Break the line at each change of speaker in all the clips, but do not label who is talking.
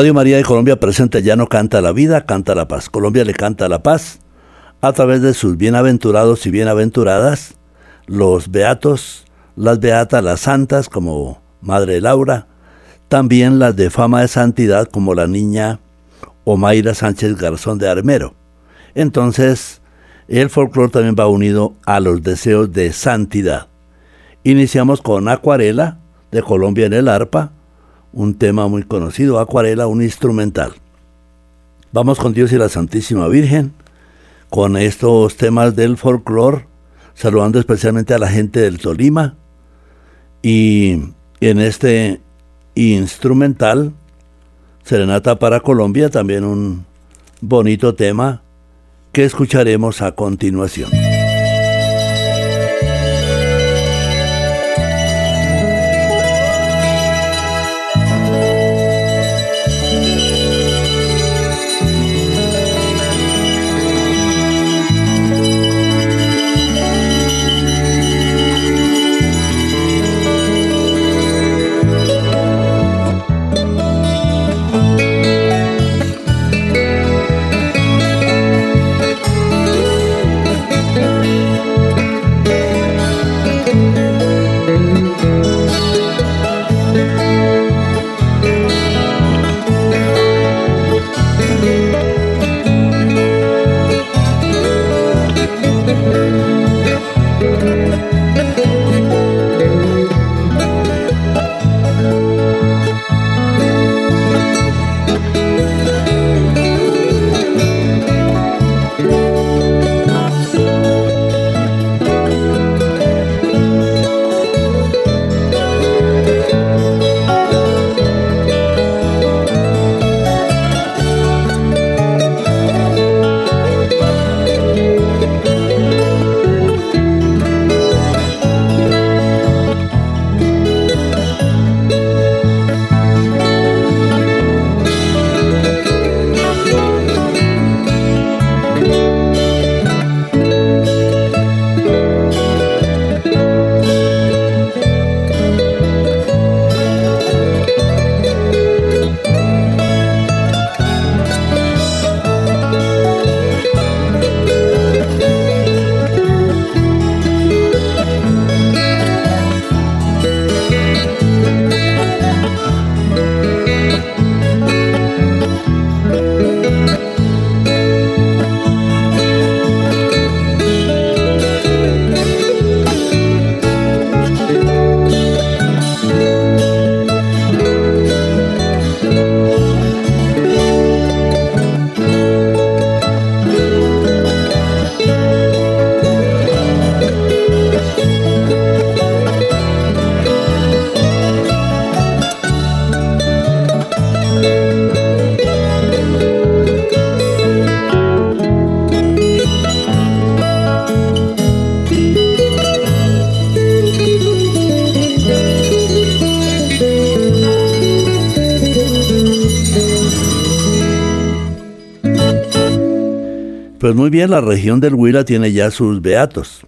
Radio María de Colombia presente ya no canta la vida, canta la paz. Colombia le canta la paz a través de sus bienaventurados y bienaventuradas, los beatos, las beatas, las santas como Madre Laura, también las de fama de santidad como la niña Omaira Sánchez Garzón de Armero. Entonces, el folclore también va unido a los deseos de santidad. Iniciamos con Acuarela de Colombia en el arpa, un tema muy conocido, Acuarela, un instrumental. Vamos con Dios y la Santísima Virgen, con estos temas del folclore, saludando especialmente a la gente del Tolima. Y en este instrumental, Serenata para Colombia, también un bonito tema que escucharemos a continuación. Pues la región del Huila tiene ya sus beatos.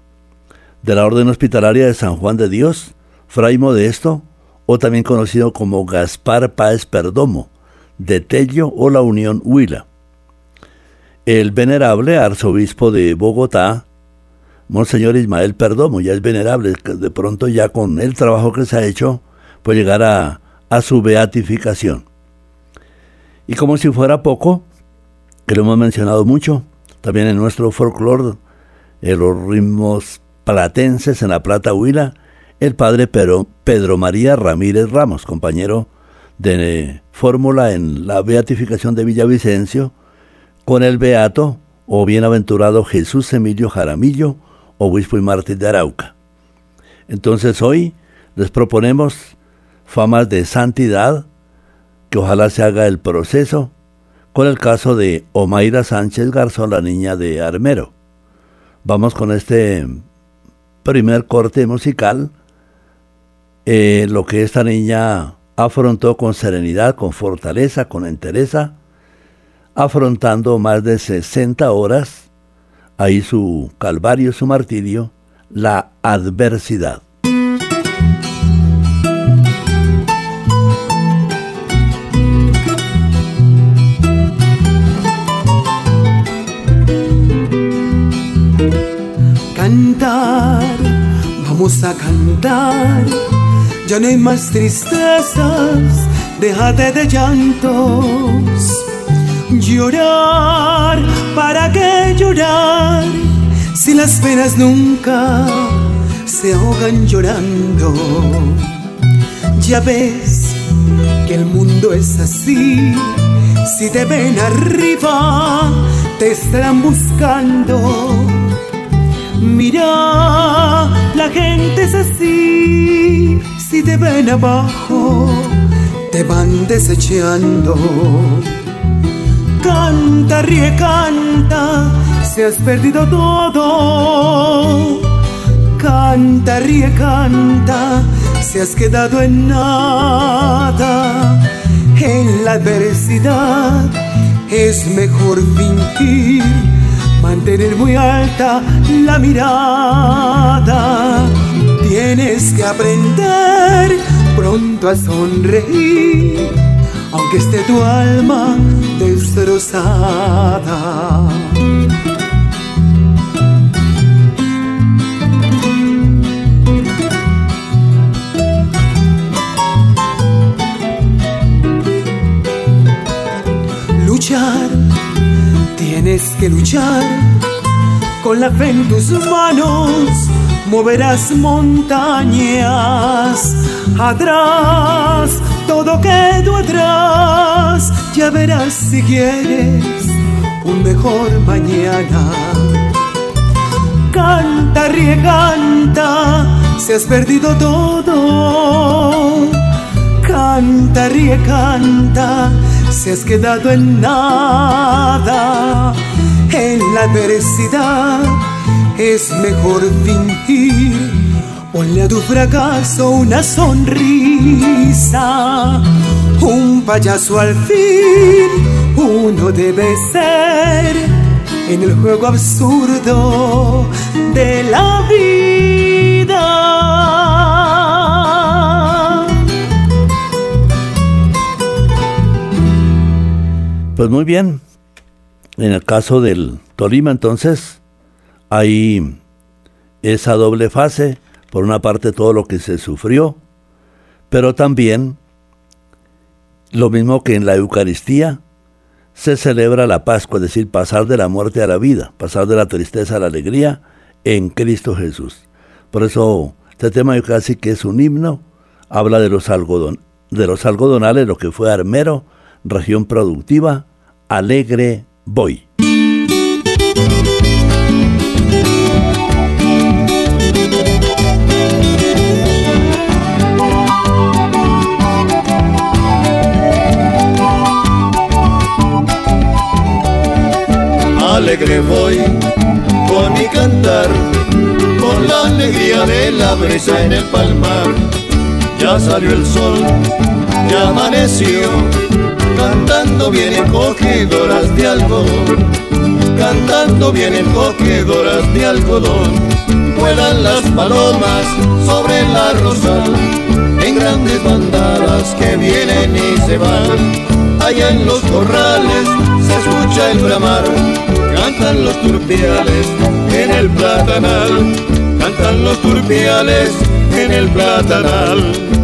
De la Orden Hospitalaria de San Juan de Dios, Fray Modesto, o también conocido como Gaspar Páez Perdomo, de Tello o la Unión Huila. El venerable arzobispo de Bogotá, Monseñor Ismael Perdomo, ya es venerable, de pronto ya con el trabajo que se ha hecho, puede llegar a, a su beatificación. Y como si fuera poco, que lo hemos mencionado mucho, también en nuestro folclore, eh, los ritmos platenses en La Plata, Huila, el padre Pedro, Pedro María Ramírez Ramos, compañero de fórmula en la beatificación de Villavicencio, con el beato o bienaventurado Jesús Emilio Jaramillo, obispo y mártir de Arauca. Entonces hoy les proponemos famas de santidad, que ojalá se haga el proceso, con el caso de Omaira Sánchez Garzón, la niña de Armero. Vamos con este primer corte musical, eh, lo que esta niña afrontó con serenidad, con fortaleza, con entereza, afrontando más de 60 horas, ahí su calvario, su martirio, la adversidad.
Cantar, vamos a cantar, ya no hay más tristezas, déjate de llantos Llorar, ¿para qué llorar? Si las penas nunca se ahogan llorando. Ya ves que el mundo es así. Si te ven arriba, te estarán buscando. Mira, la gente es así. Si te ven abajo, te van desechando. Canta, ríe, canta, se has perdido todo. Canta, ríe, canta, se has quedado en nada. En la adversidad es mejor fingir, mantener muy alta la mirada. Tienes que aprender pronto a sonreír aunque esté tu alma destrozada. Luchar, tienes que luchar con la fe en tus manos moverás montañas atrás todo quedó atrás, ya verás si quieres un mejor mañana. Canta, ríe, canta, si has perdido todo. Canta, ríe, si has quedado en nada. En la adversidad es mejor fingir Ponle a tu fracaso una sonrisa, un payaso al fin, uno debe ser en el juego absurdo de la vida.
Pues muy bien, en el caso del Tolima entonces hay esa doble fase por una parte todo lo que se sufrió, pero también lo mismo que en la Eucaristía se celebra la Pascua, es decir, pasar de la muerte a la vida, pasar de la tristeza a la alegría en Cristo Jesús. Por eso este tema yo casi que es un himno, habla de los, algodon, de los algodonales, lo que fue Armero, región productiva, alegre voy.
alegre voy con mi cantar, con la alegría de la brisa en el palmar. Ya salió el sol, ya amaneció, cantando bien cogedoras de algodón, cantando bien cogedoras de algodón. Vuelan las palomas sobre la rosal, en grandes bandadas que vienen y se van. Allá en los corrales se escucha el bramar cantan los turpiales en el platanal, cantan los turpiales en el platanal.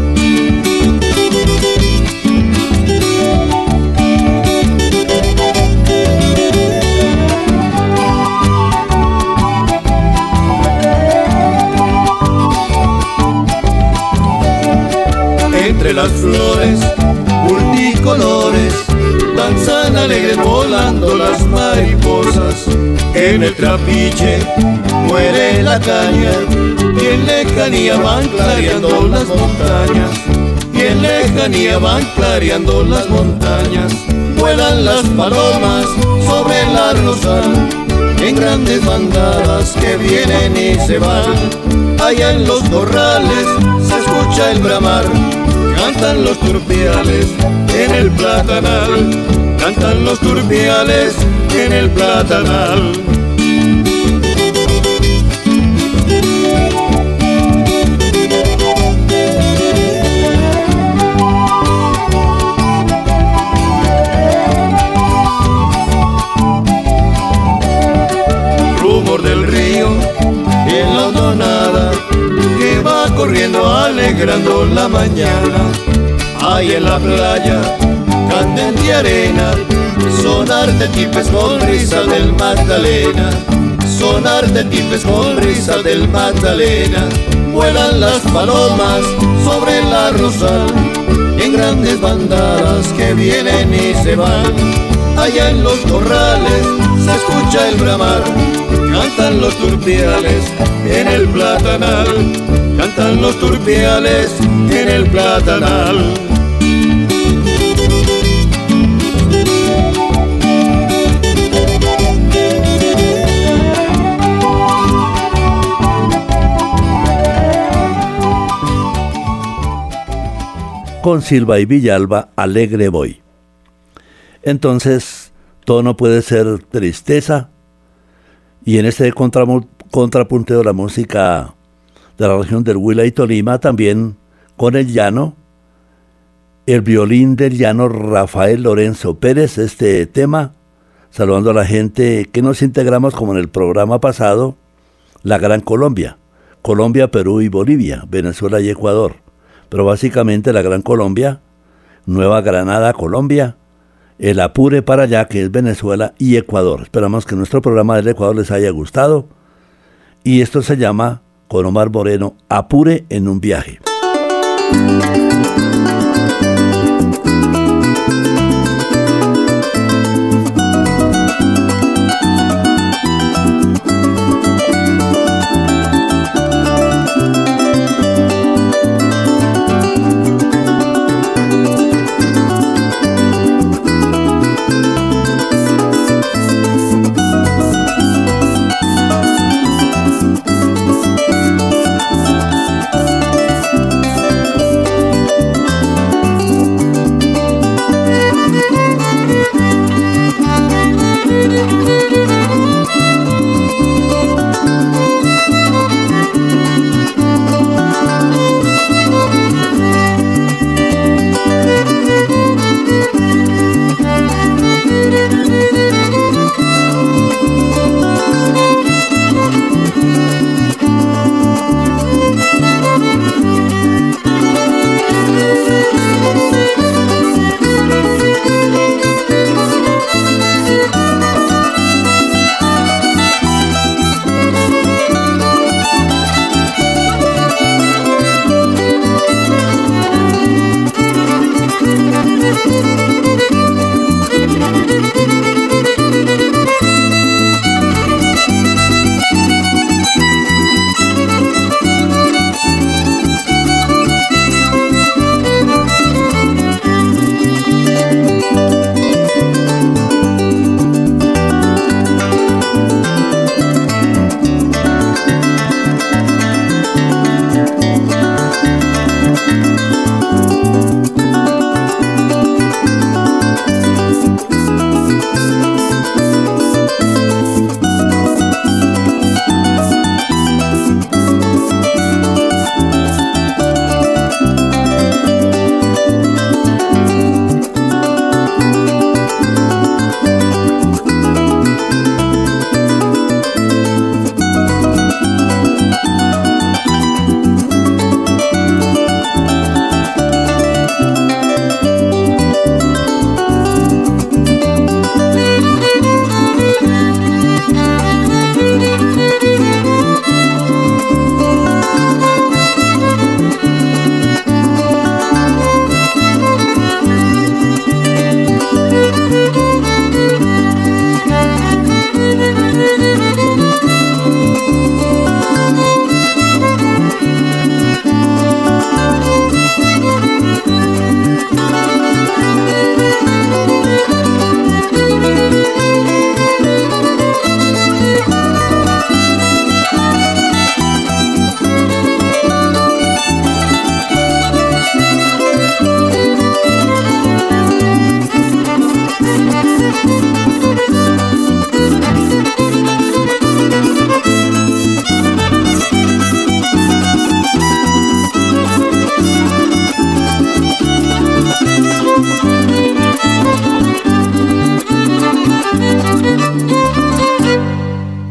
Las flores, multicolores, danzan alegres volando las mariposas. En el trapiche muere la caña y en lejanía van clareando las montañas. Y en lejanía van clareando las montañas. Vuelan las palomas sobre la rosal en grandes bandadas que vienen y se van. Allá en los corrales se escucha el bramar, cantan los turpiales en el platanal, cantan los turpiales en el platanal. Corriendo alegrando la mañana. Ahí en la playa, candente arena, sonar de tipes con risa del Magdalena. Sonar de tipes con risa del Magdalena. Vuelan las palomas sobre la rosal, en grandes bandadas que vienen y se van. Allá en los corrales se escucha el bramar, cantan los turpiales en el platanal los turpiales en el platanal.
Con Silva y Villalba, alegre voy. Entonces, todo no puede ser tristeza. Y en este contrapunteo la música de la región del Huila y Tolima, también con el llano, el violín del llano Rafael Lorenzo Pérez, este tema, saludando a la gente que nos integramos como en el programa pasado, la Gran Colombia, Colombia, Perú y Bolivia, Venezuela y Ecuador, pero básicamente la Gran Colombia, Nueva Granada, Colombia, el Apure para allá, que es Venezuela y Ecuador. Esperamos que nuestro programa del Ecuador les haya gustado. Y esto se llama con Omar Moreno, Apure en un viaje.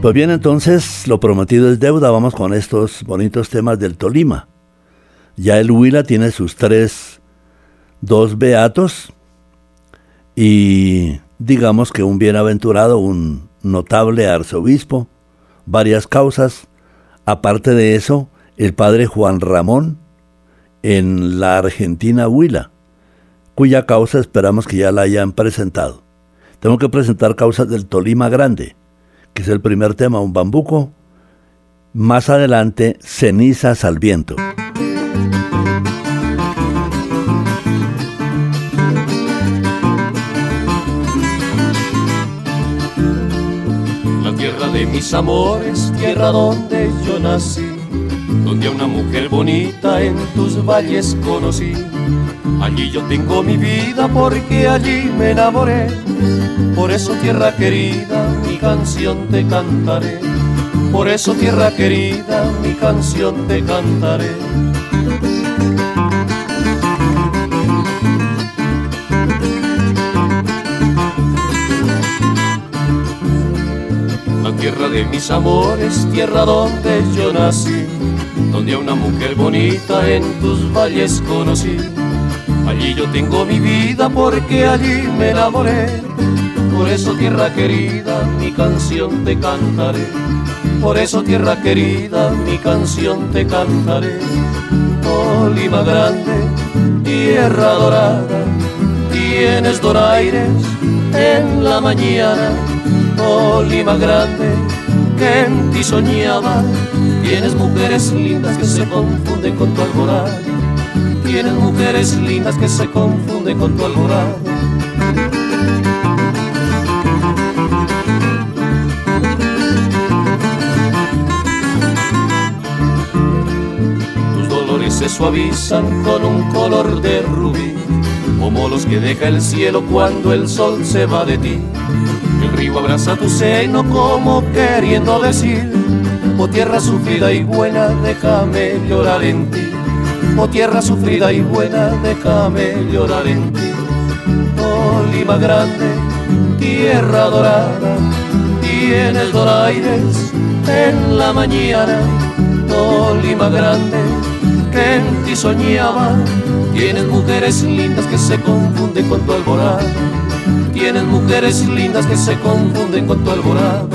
Pues bien, entonces lo prometido es deuda. Vamos con estos bonitos temas del Tolima. Ya el Huila tiene sus tres, dos beatos y digamos que un bienaventurado, un notable arzobispo, varias causas. Aparte de eso, el padre Juan Ramón en la Argentina Huila, cuya causa esperamos que ya la hayan presentado. Tengo que presentar causas del Tolima Grande, que es el primer tema, un bambuco. Más adelante, cenizas al viento.
De mis amores, tierra donde yo nací, donde a una mujer bonita en tus valles conocí. Allí yo tengo mi vida porque allí me enamoré. Por eso tierra querida, mi canción te cantaré. Por eso tierra querida, mi canción te cantaré. Tierra de mis amores, tierra donde yo nací, donde a una mujer bonita en tus valles conocí. Allí yo tengo mi vida porque allí me enamoré. Por eso tierra querida, mi canción te cantaré. Por eso tierra querida, mi canción te cantaré. Oh Lima grande, tierra dorada, tienes doraires en la mañana. Oh Lima grande, que en ti soñaba. Tienes mujeres lindas que se confunden con tu alborada. Tienes mujeres lindas que se confunden con tu alborada. Tus dolores se suavizan con un color de rubí, como los que deja el cielo cuando el sol se va de ti. El río abraza tu seno como queriendo decir, oh tierra sufrida y buena, déjame llorar en ti. Oh tierra sufrida y buena, déjame llorar en ti. Oh Lima grande, tierra dorada, tienes doraires en la mañana. Oh Lima grande, que en ti soñaba. Tienes mujeres lindas que se confunden con tu alborada. Tienes mujeres lindas que se confunden con tu alborada.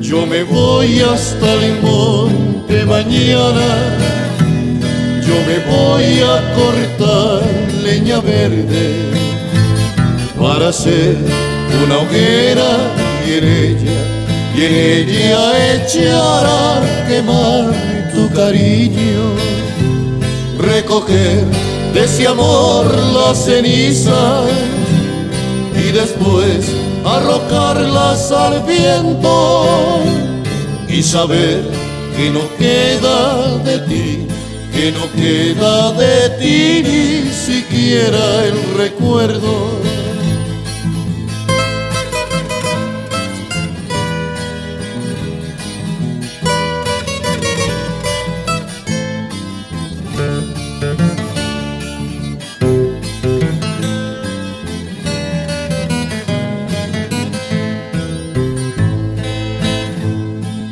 Yo me voy hasta el monte mañana, cortar leña verde para hacer una hoguera y en ella, y en ella echar a quemar tu cariño, recoger de ese amor las cenizas y después arrojarlas al viento y saber que no queda de ti, que no queda de ti ni siquiera el recuerdo.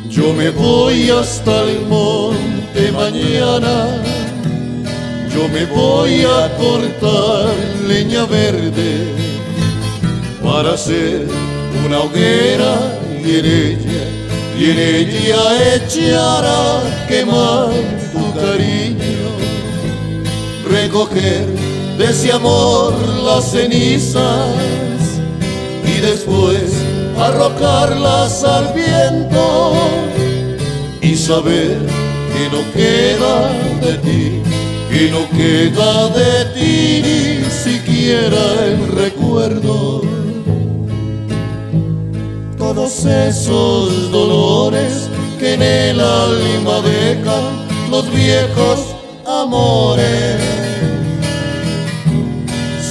Yo me voy hasta el monte mañana, yo me voy a cortar leña verde para hacer una hoguera y en ella, y en ella echar a quemar tu cariño, recoger de ese amor las cenizas y después arrojarlas al viento y saber que no queda de ti, que no queda de ti ni siquiera el recuerdo. Todos esos dolores que en el alma dejan los viejos amores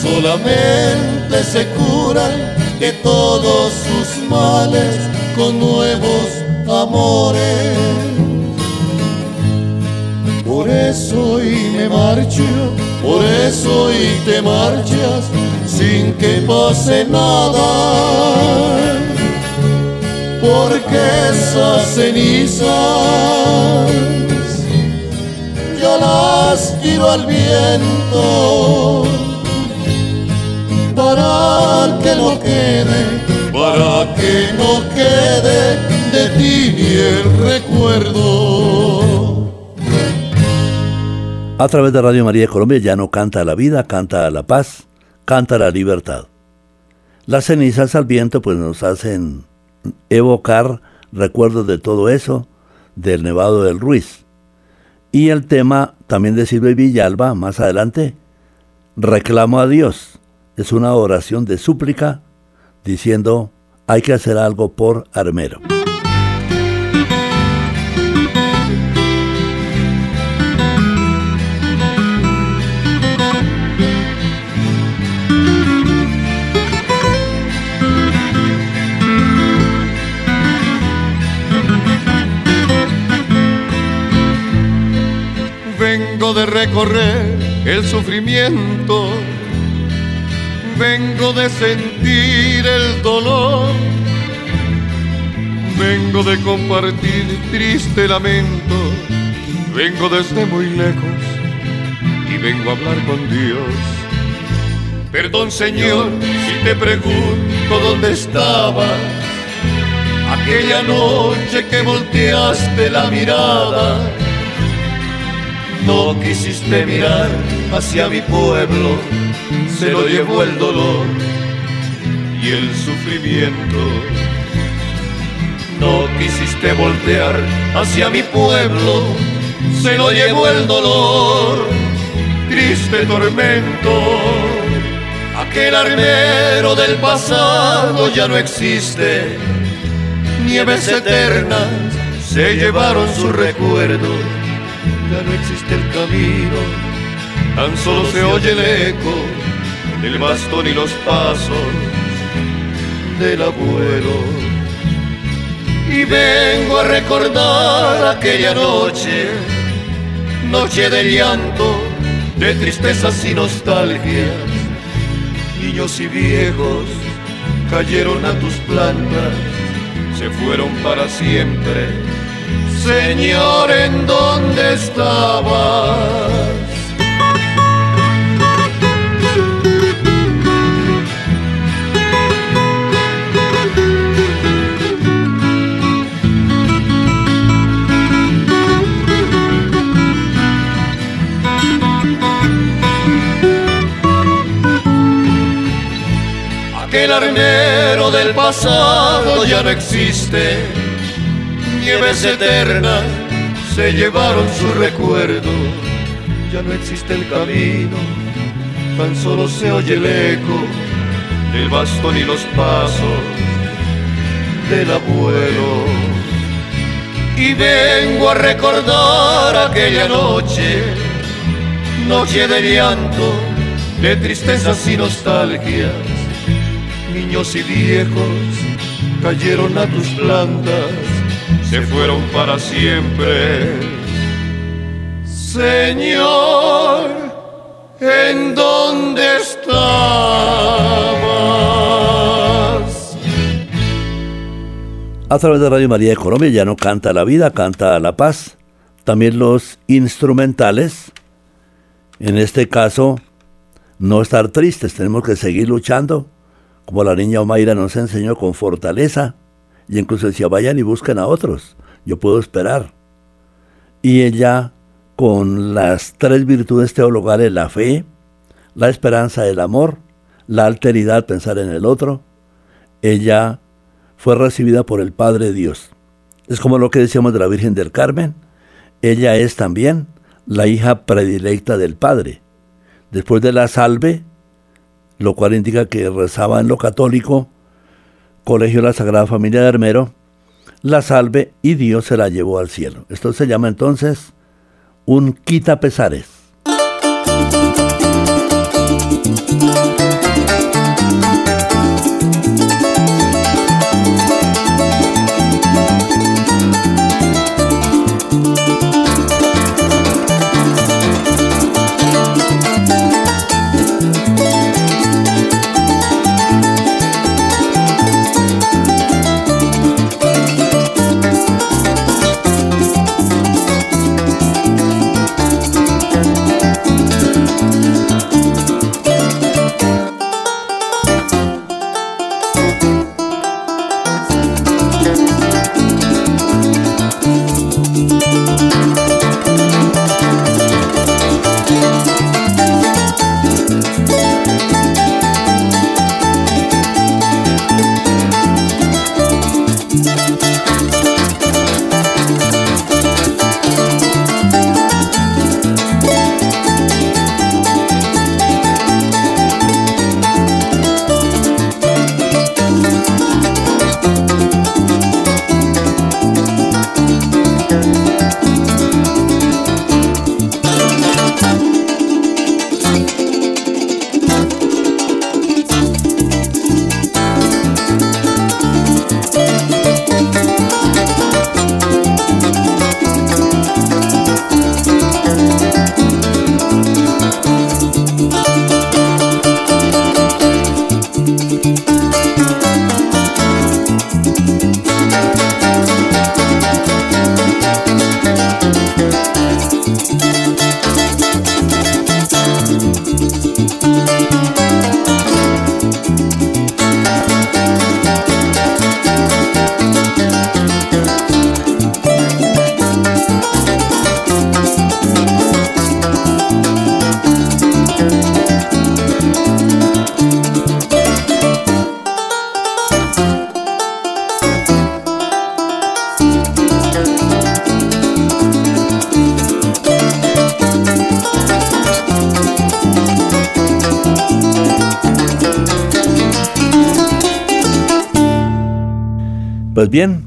solamente se curan de todos sus males con nuevos amores. Por eso hoy te marchas sin que pase nada. Porque esas cenizas yo las tiro al viento para que no quede, para que no quede de ti ni el recuerdo.
A través de Radio María de Colombia ya no canta la vida, canta la paz, canta la libertad. Las cenizas al viento pues nos hacen evocar recuerdos de todo eso, del Nevado del Ruiz. Y el tema también de Silvia Villalba, más adelante, reclamo a Dios. Es una oración de súplica diciendo, hay que hacer algo por Armero.
De recorrer el sufrimiento, vengo de sentir el dolor, vengo de compartir triste lamento, vengo desde muy lejos y vengo a hablar con Dios. Perdón Señor si te pregunto dónde estabas. Aquella noche que volteaste la mirada no quisiste mirar hacia mi pueblo, se lo llevó el dolor y el sufrimiento. No quisiste voltear hacia mi pueblo, se lo llevó el dolor, triste tormento. Aquel armero del pasado ya no existe, nieves eternas se llevaron su recuerdo ya no existe el camino, tan solo se oye el eco del bastón y los pasos del abuelo. Y vengo a recordar aquella noche, noche de llanto, de tristezas y nostalgias. Niños y viejos cayeron a tus plantas, se fueron para siempre Señor, ¿en dónde estabas? Aquel armero del pasado ya no existe nieves eternas se llevaron su recuerdo, ya no existe el camino, tan solo se oye el eco del bastón y los pasos del abuelo. Y vengo a recordar aquella noche, noche de llanto, de tristezas y nostalgias, niños y viejos cayeron a tus plantas se fueron para siempre. Señor, ¿en dónde estabas?
A través de Radio María de Colombia ya no canta la vida, canta la paz. También los instrumentales. En este caso, no estar tristes, tenemos que seguir luchando, como la niña Omaira nos enseñó con fortaleza y incluso decía, vayan y busquen a otros, yo puedo esperar. Y ella, con las tres virtudes teologales, la fe, la esperanza, el amor, la alteridad, pensar en el otro, ella fue recibida por el Padre Dios. Es como lo que decíamos de la Virgen del Carmen. Ella es también la hija predilecta del Padre. Después de la salve, lo cual indica que rezaba en lo católico, Colegio La Sagrada Familia de Armero, la salve y Dios se la llevó al cielo. Esto se llama entonces un quita pesares. Pues bien,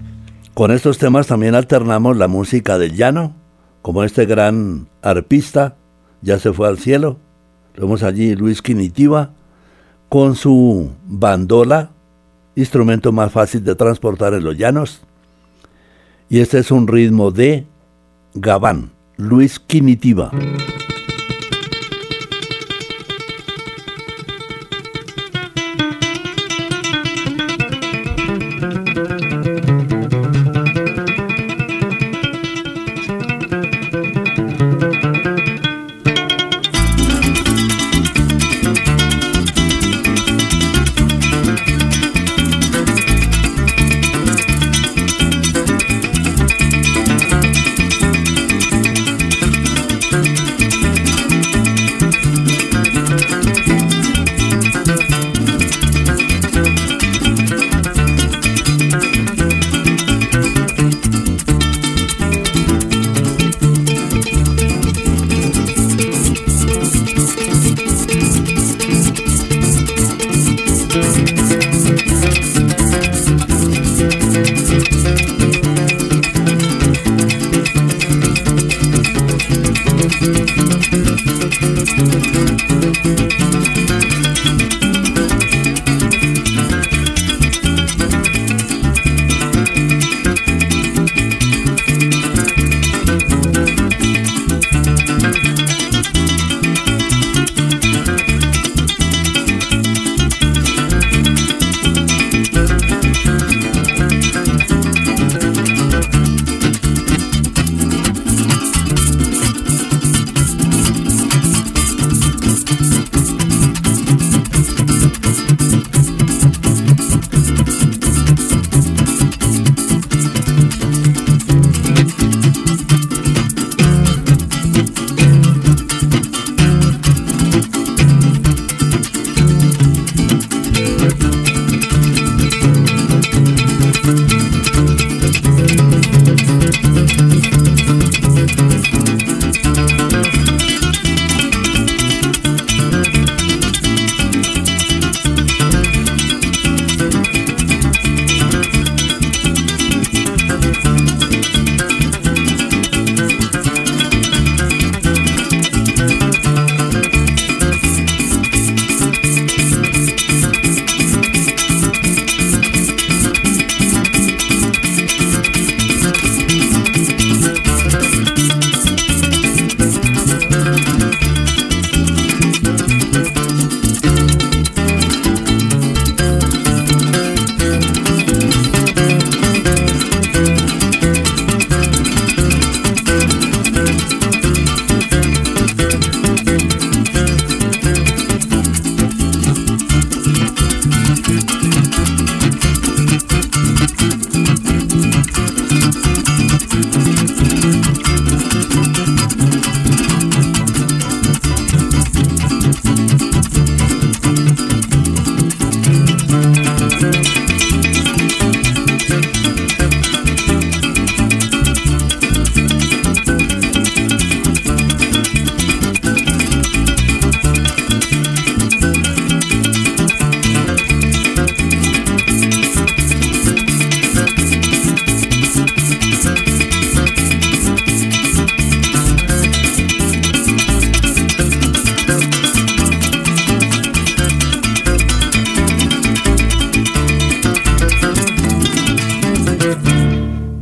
con estos temas también alternamos la música del llano, como este gran arpista ya se fue al cielo. Vemos allí Luis Quinitiva con su bandola, instrumento más fácil de transportar en los llanos. Y este es un ritmo de Gabán, Luis Quinitiva.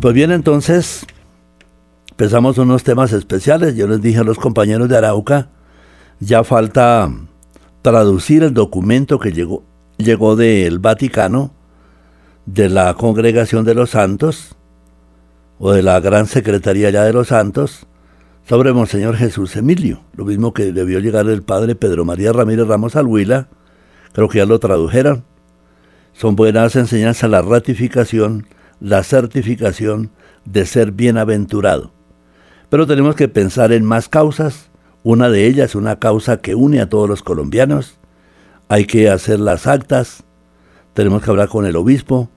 Pues bien, entonces empezamos unos temas especiales. Yo les dije a los compañeros de Arauca, ya falta traducir el documento que llegó, llegó del Vaticano, de la Congregación de los Santos, o de la Gran Secretaría ya de los Santos, sobre Monseñor Jesús Emilio, lo mismo que debió llegar el padre Pedro María Ramírez Ramos Alhuila, creo que ya lo tradujeron. Son buenas enseñanzas la ratificación la certificación de ser bienaventurado. Pero tenemos que pensar en más causas. Una de ellas, una causa que une a todos los colombianos. Hay que hacer las actas. Tenemos que hablar con el obispo,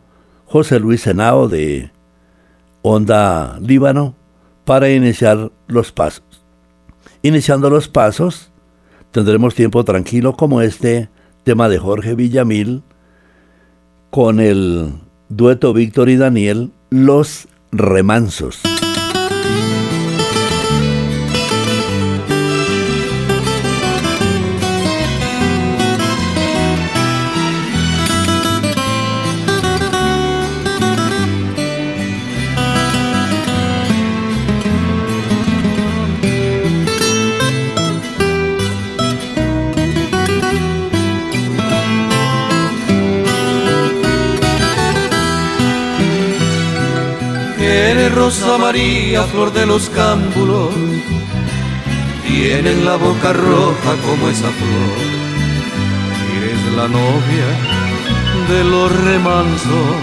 José Luis Senao de Onda Líbano, para iniciar los pasos. Iniciando los pasos, tendremos tiempo tranquilo como este tema de Jorge Villamil con el dueto Víctor y Daniel, Los Remansos.
Rosa María, flor de los cámbulos, tiene la boca roja como esa flor. Eres la novia de los remansos.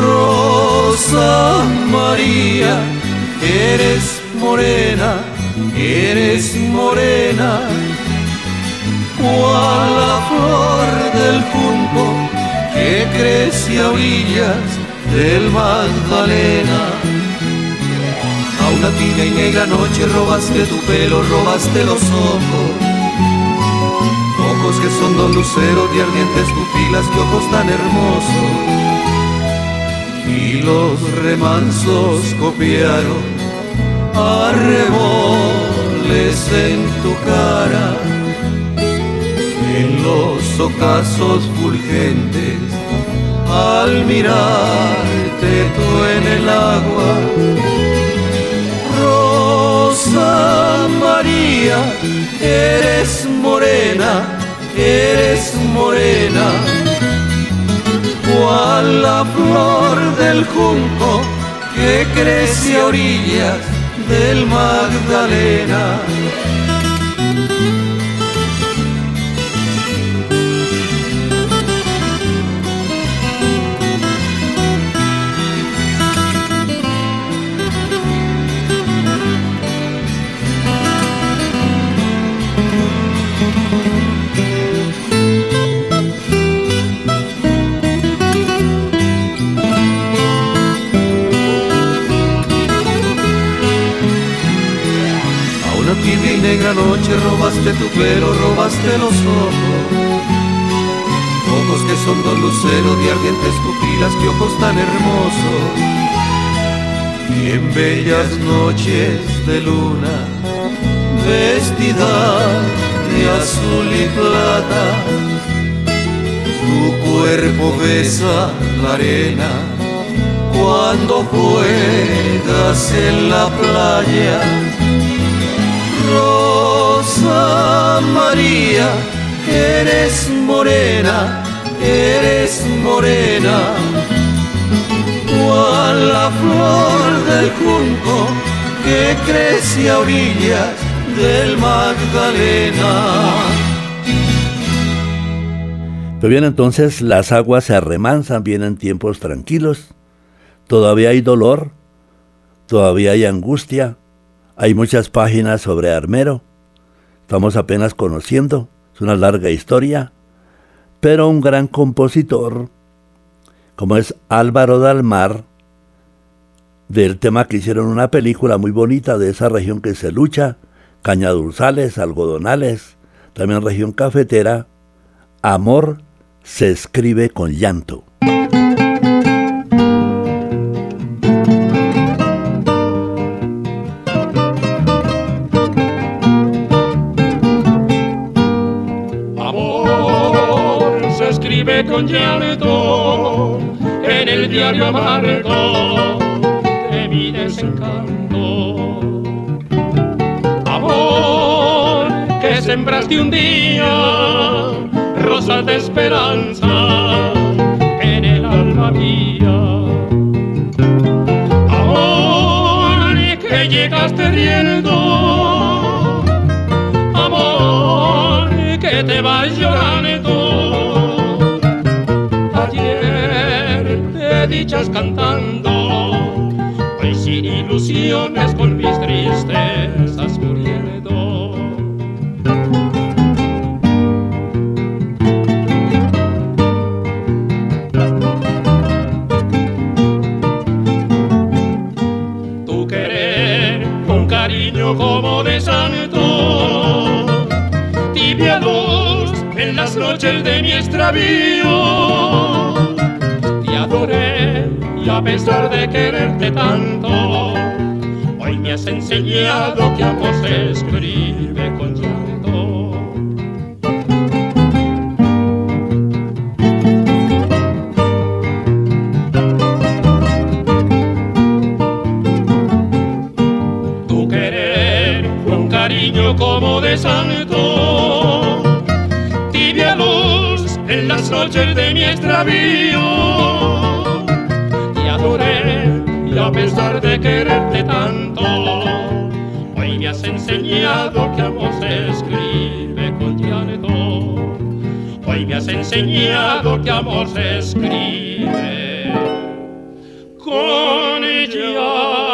Rosa María, eres morena, eres morena, cual la flor del junco que crece a orillas del Magdalena. A una tibia y negra noche robaste tu pelo, robaste los ojos. Ojos que son dos luceros de ardientes pupilas, que ojos tan hermosos. Y los remansos copiaron arreboles en tu cara. En los ocasos fulgentes al mirarte tú en el agua. Rosa María, eres morena, eres morena, cual la flor del junco que crece a orillas del Magdalena. Negra noche robaste tu pelo, robaste los ojos. Ojos que son dos luceros de ardientes pupilas, que ojos tan hermosos. Y en bellas noches de luna, vestida de azul y plata, tu cuerpo besa la arena cuando juegas en la playa Rosa María, eres morena, eres morena, cual la flor del junco que crece a orillas del Magdalena.
Pero bien, entonces las aguas se arremansan, vienen tiempos tranquilos, todavía hay dolor, todavía hay angustia, hay muchas páginas sobre Armero. Estamos apenas conociendo. Es una larga historia. Pero un gran compositor, como es Álvaro Dalmar, del tema que hicieron una película muy bonita de esa región que se lucha, cañadurzales, algodonales, también región cafetera, Amor se escribe con llanto.
Con llanto en el diario amargo de mi desencanto. Amor que sembraste un día, rosas de esperanza en el alma mía. Amor que llegaste riendo, amor que te vas llorando cantando, hoy sin ilusiones con mis tristezas muriendo. Tu querer con cariño como de santo, tibia luz en las noches de mi extravío a pesar de quererte tanto, hoy me has enseñado que amor se escribe con llanto. Tu querer, un cariño como de santo, tibia luz en las noches de mi extravío enseñado que amor se escribe con llanto. Hoy me has enseñado que amor se escribe con llanto.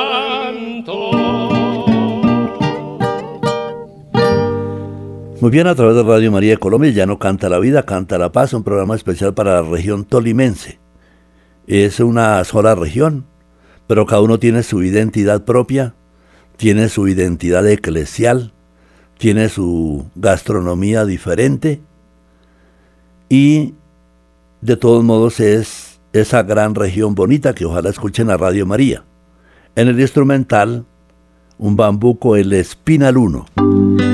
Muy bien, a través de Radio María de Colombia ya no canta la vida, canta la paz, un programa especial para la región tolimense es una sola región, pero cada uno tiene su identidad propia, tiene su identidad eclesial, tiene su gastronomía diferente y de todos modos es esa gran región bonita que ojalá escuchen a Radio María. En el instrumental, un bambuco el espinal 1.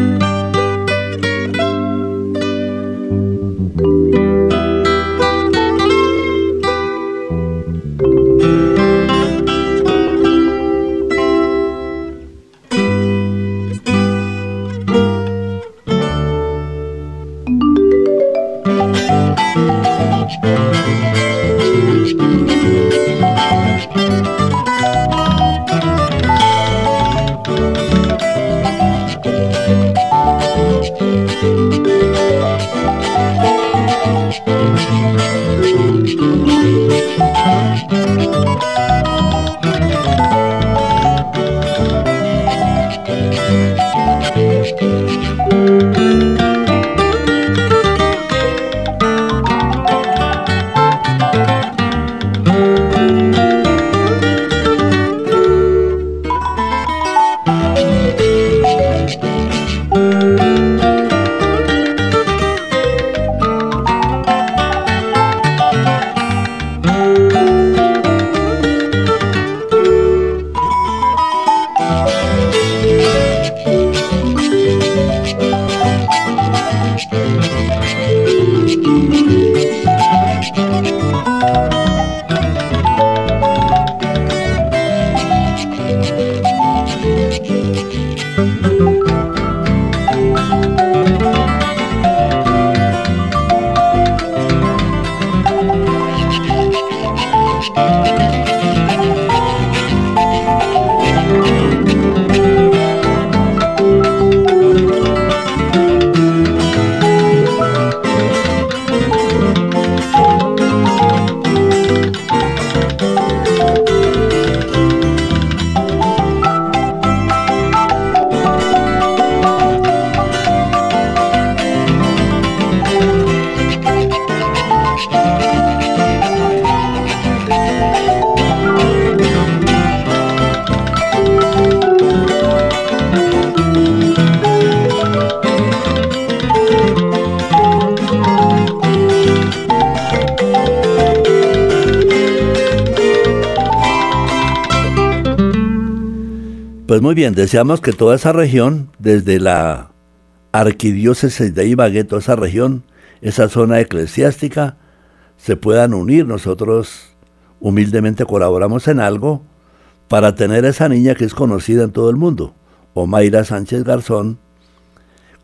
Deseamos que toda esa región, desde la arquidiócesis de Ibagué, toda esa región, esa zona eclesiástica, se puedan unir. Nosotros humildemente colaboramos en algo para tener a esa niña que es conocida en todo el mundo, Omaira Sánchez Garzón,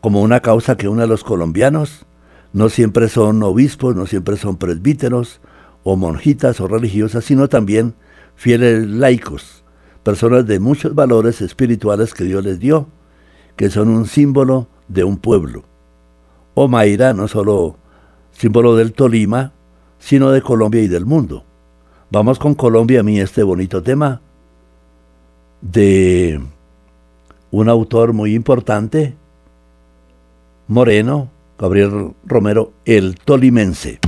como una causa que une a los colombianos. No siempre son obispos, no siempre son presbíteros o monjitas o religiosas, sino también fieles laicos personas de muchos valores espirituales que Dios les dio, que son un símbolo de un pueblo. Omaira no solo símbolo del Tolima, sino de Colombia y del mundo. Vamos con Colombia a mí este bonito tema de un autor muy importante, Moreno, Gabriel Romero, el tolimense.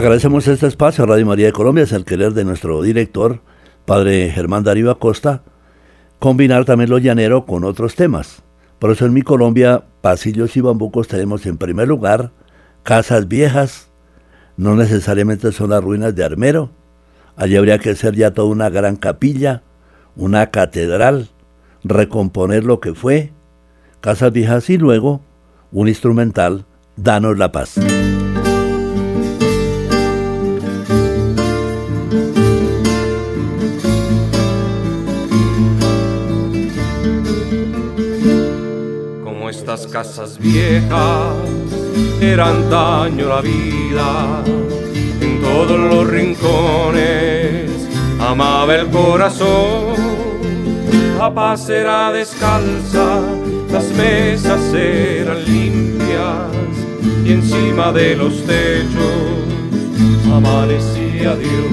Agradecemos este espacio a Radio María de Colombia, es el querer de nuestro director, padre Germán Darío Acosta, combinar también lo llanero con otros temas. Por eso en mi Colombia, pasillos y bambucos tenemos en primer lugar casas viejas, no necesariamente son las ruinas de Armero, allí habría que ser ya toda una gran capilla, una catedral, recomponer lo que fue, casas viejas y luego un instrumental, Danos la paz.
Estas casas viejas eran daño la vida. En todos los rincones amaba el corazón. La paz era descalza las mesas eran limpias y encima de los techos amanecía Dios.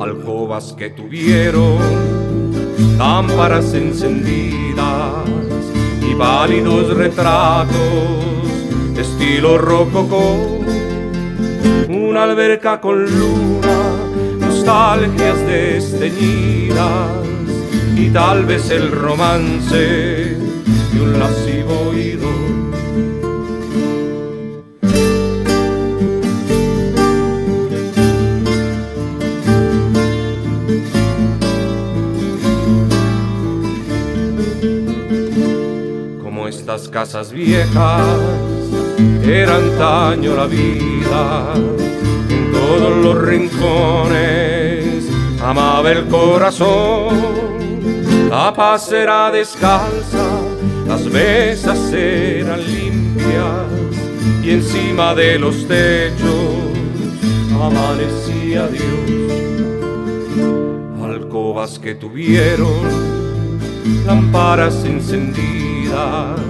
Alcobas que tuvieron lámparas encendidas válidos retratos estilo rococó, una alberca con luna, nostalgias desteñidas y tal vez el romance de un lascivo oído. Casas viejas era antaño la vida. En todos los rincones amaba el corazón. La paz era descalza las mesas eran limpias y encima de los techos amanecía Dios. Alcobas que tuvieron lámparas encendidas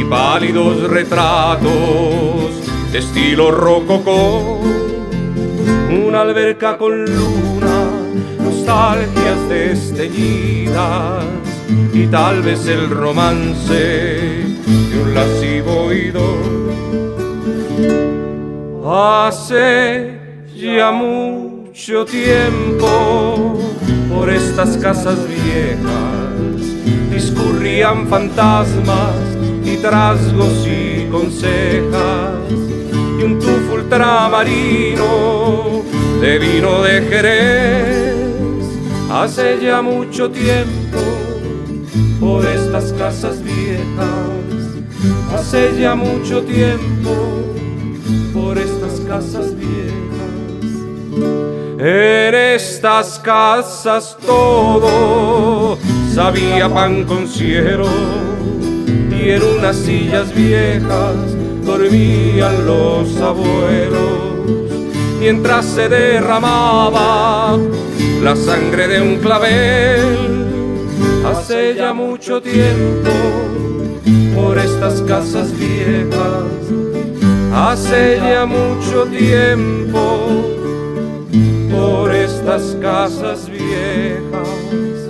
y pálidos retratos de estilo rococó. Una alberca con luna, nostalgias desteñidas y tal vez el romance de un lascivo oído. Hace ya mucho tiempo por estas casas viejas discurrían fantasmas y y consejas y un tufo ultramarino de vino de Jerez. Hace ya mucho tiempo por estas casas viejas, hace ya mucho tiempo por estas casas viejas. En estas casas todo sabía pan con cielo en unas sillas viejas dormían los abuelos, mientras se derramaba la sangre de un clavel. Hace ya mucho tiempo por estas casas viejas, hace ya mucho tiempo por estas casas viejas.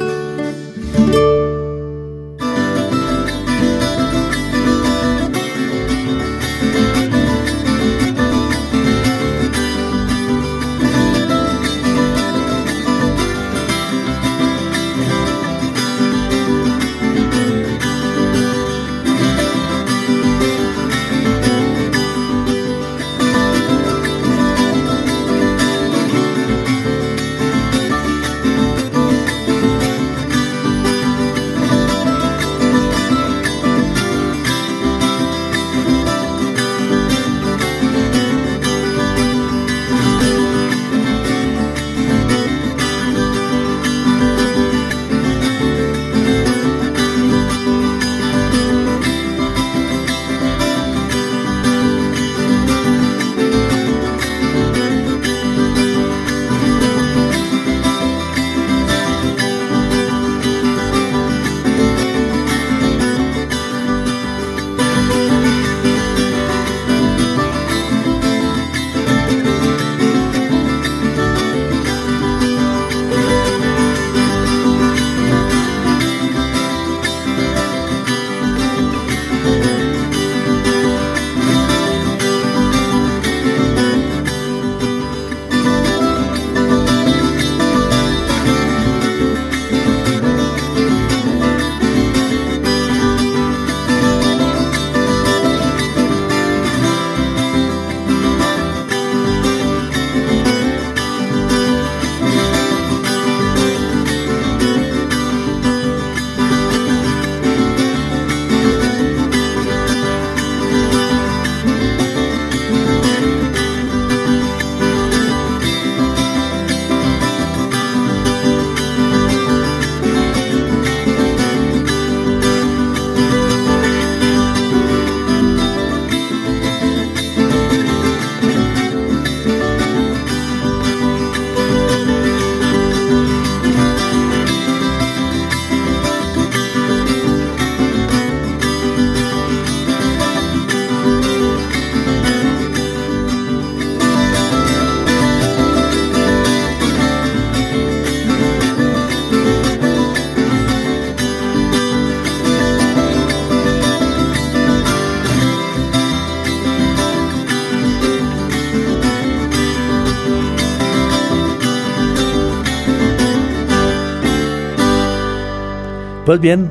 Bien,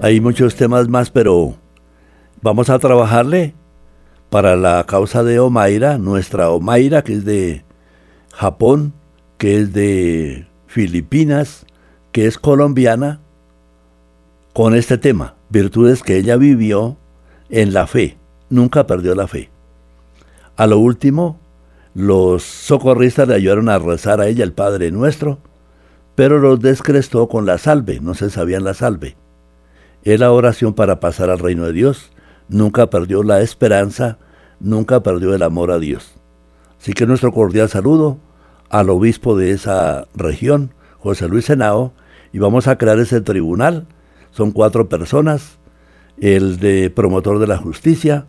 hay muchos temas más, pero vamos a trabajarle para la causa de Omaira, nuestra Omaira, que es de Japón, que es de Filipinas, que es colombiana, con este tema, virtudes que ella vivió en la fe, nunca perdió la fe. A lo último, los socorristas le ayudaron a rezar a ella el Padre Nuestro, pero los descrestó con la salve, no se sabían la salve. Es la oración para pasar al reino de Dios, nunca perdió la esperanza, nunca perdió el amor a Dios. Así que nuestro cordial saludo al obispo de esa región, José Luis Senao, y vamos a crear ese tribunal. Son cuatro personas, el de promotor de la justicia,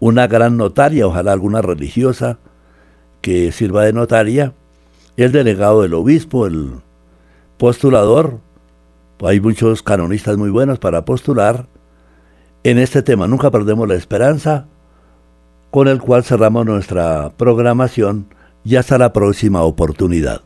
una gran notaria, ojalá alguna religiosa que sirva de notaria, el delegado del obispo, el postulador, hay muchos canonistas muy buenos para postular en este tema. Nunca perdemos la esperanza, con el cual cerramos nuestra programación y hasta la próxima oportunidad.